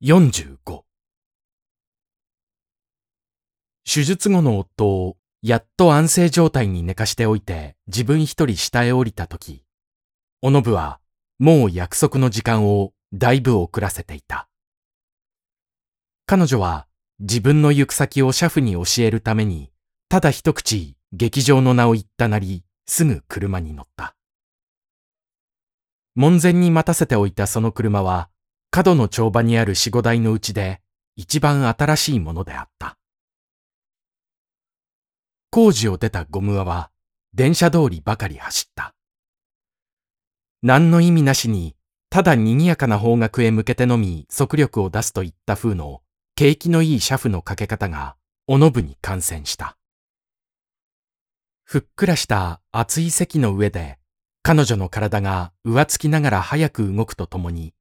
45手術後の夫をやっと安静状態に寝かしておいて自分一人下へ降りた時、おのぶはもう約束の時間をだいぶ遅らせていた。彼女は自分の行く先をシャフに教えるために、ただ一口劇場の名を言ったなり、すぐ車に乗った。門前に待たせておいたその車は、角の帳場にある四五台のうちで一番新しいものであった。工事を出たゴム輪は電車通りばかり走った。何の意味なしに、ただ賑やかな方角へ向けてのみ速力を出すといった風の景気のいい車夫のかけ方が、おのぶに感染した。ふっくらした厚い席の上で、彼女の体が浮つきながら早く動くとともに、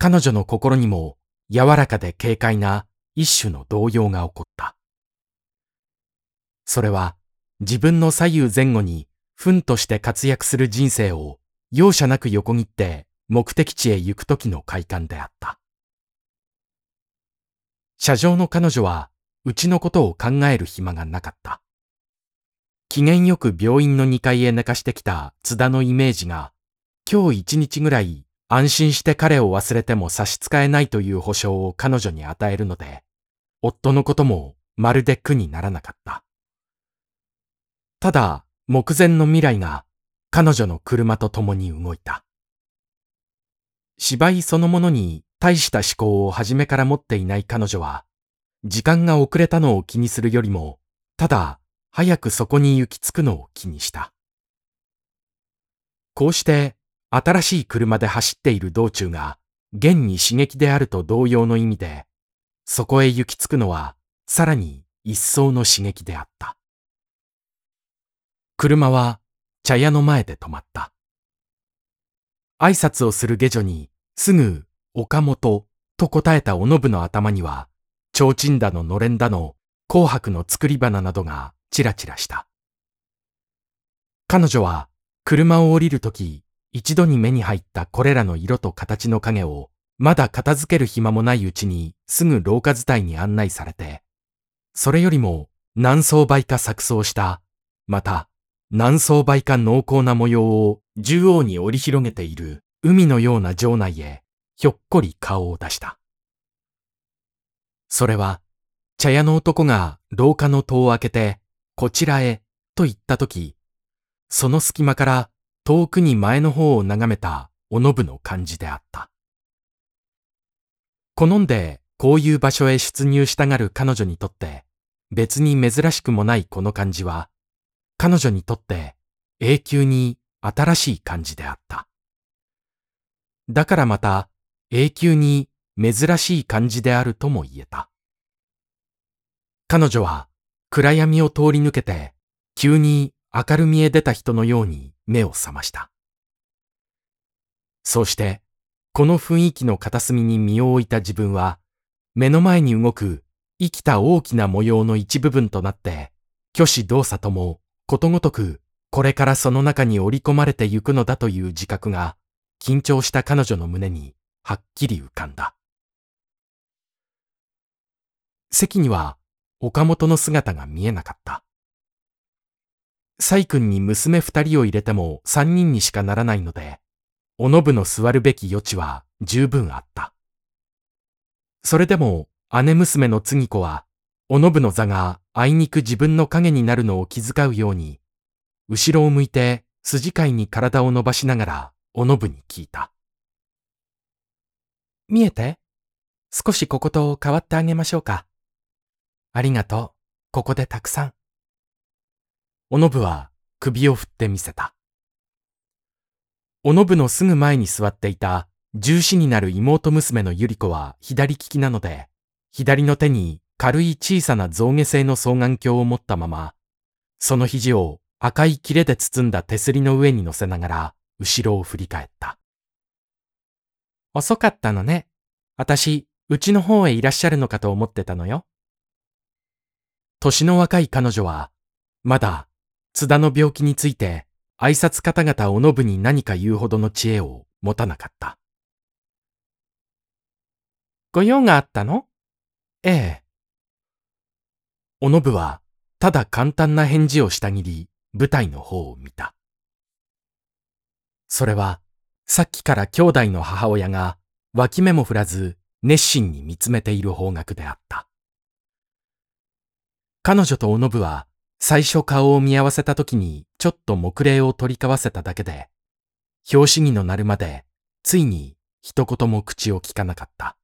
彼女の心にも柔らかで軽快な一種の動揺が起こった。それは自分の左右前後に糞として活躍する人生を容赦なく横切って目的地へ行く時の快感であった。車上の彼女はうちのことを考える暇がなかった。機嫌よく病院の2階へ寝かしてきた津田のイメージが今日一日ぐらい安心して彼を忘れても差し支えないという保証を彼女に与えるので、夫のこともまるで苦にならなかった。ただ、目前の未来が彼女の車と共に動いた。芝居そのものに大した思考を初めから持っていない彼女は、時間が遅れたのを気にするよりも、ただ早くそこに行き着くのを気にした。こうして新しい車で走っている道中が現に刺激であると同様の意味で、そこへ行き着くのはさらに一層の刺激であった。車は茶屋の前で止まった。挨拶をする下女にすぐ岡本と答えたおのぶの頭には、提灯だののれんだの紅白の作り花などがチラチラした。彼女は車を降りるとき一度に目に入ったこれらの色と形の影を、まだ片付ける暇もないうちにすぐ廊下伝いに案内されて、それよりも何層倍か錯綜した、また何層倍か濃厚な模様を縦横に折り広げている海のような城内へひょっこり顔を出した。それは茶屋の男が廊下の戸を開けて、こちらへと言ったとき、その隙間から遠くに前の方を眺めたおのぶの感じであった。好んでこういう場所へ出入したがる彼女にとって別に珍しくもないこの感じは彼女にとって永久に新しい感じであった。だからまた永久に珍しい感じであるとも言えた。彼女は暗闇を通り抜けて急に明るみへ出た人のように目を覚ました。そうして、この雰囲気の片隅に身を置いた自分は、目の前に動く生きた大きな模様の一部分となって、虚子動作ともことごとくこれからその中に織り込まれてゆくのだという自覚が、緊張した彼女の胸にはっきり浮かんだ。席には岡本の姿が見えなかった。サイ君に娘二人を入れても三人にしかならないので、おのぶの座るべき余地は十分あった。それでも姉娘の次子は、おのぶの座があいにく自分の影になるのを気遣うように、後ろを向いて筋飼いに体を伸ばしながらおのぶに聞いた。見えて？少しここと変わってあげましょうか。ありがとう。ここでたくさん。おのぶは首を振ってみせた。おのぶのすぐ前に座っていた重視になる妹娘のゆり子は左利きなので、左の手に軽い小さな象牙製の双眼鏡を持ったまま、その肘を赤い切れで包んだ手すりの上に乗せながら後ろを振り返った。遅かったのね。私、うちの方へいらっしゃるのかと思ってたのよ。年の若い彼女は、まだ津田の病気について挨拶方々おのぶに何か言うほどの知恵を持たなかった。ご用があったの？ええ。おのぶは、ただ簡単な返事をしたぎり、舞台の方を見た。それは、さっきから兄弟の母親が、脇目も振らず、熱心に見つめている方角であった。彼女とおのぶは、最初顔を見合わせた時にちょっと目礼を取り交わせただけで、拍子木の鳴るまで、ついに一言も口を聞かなかった。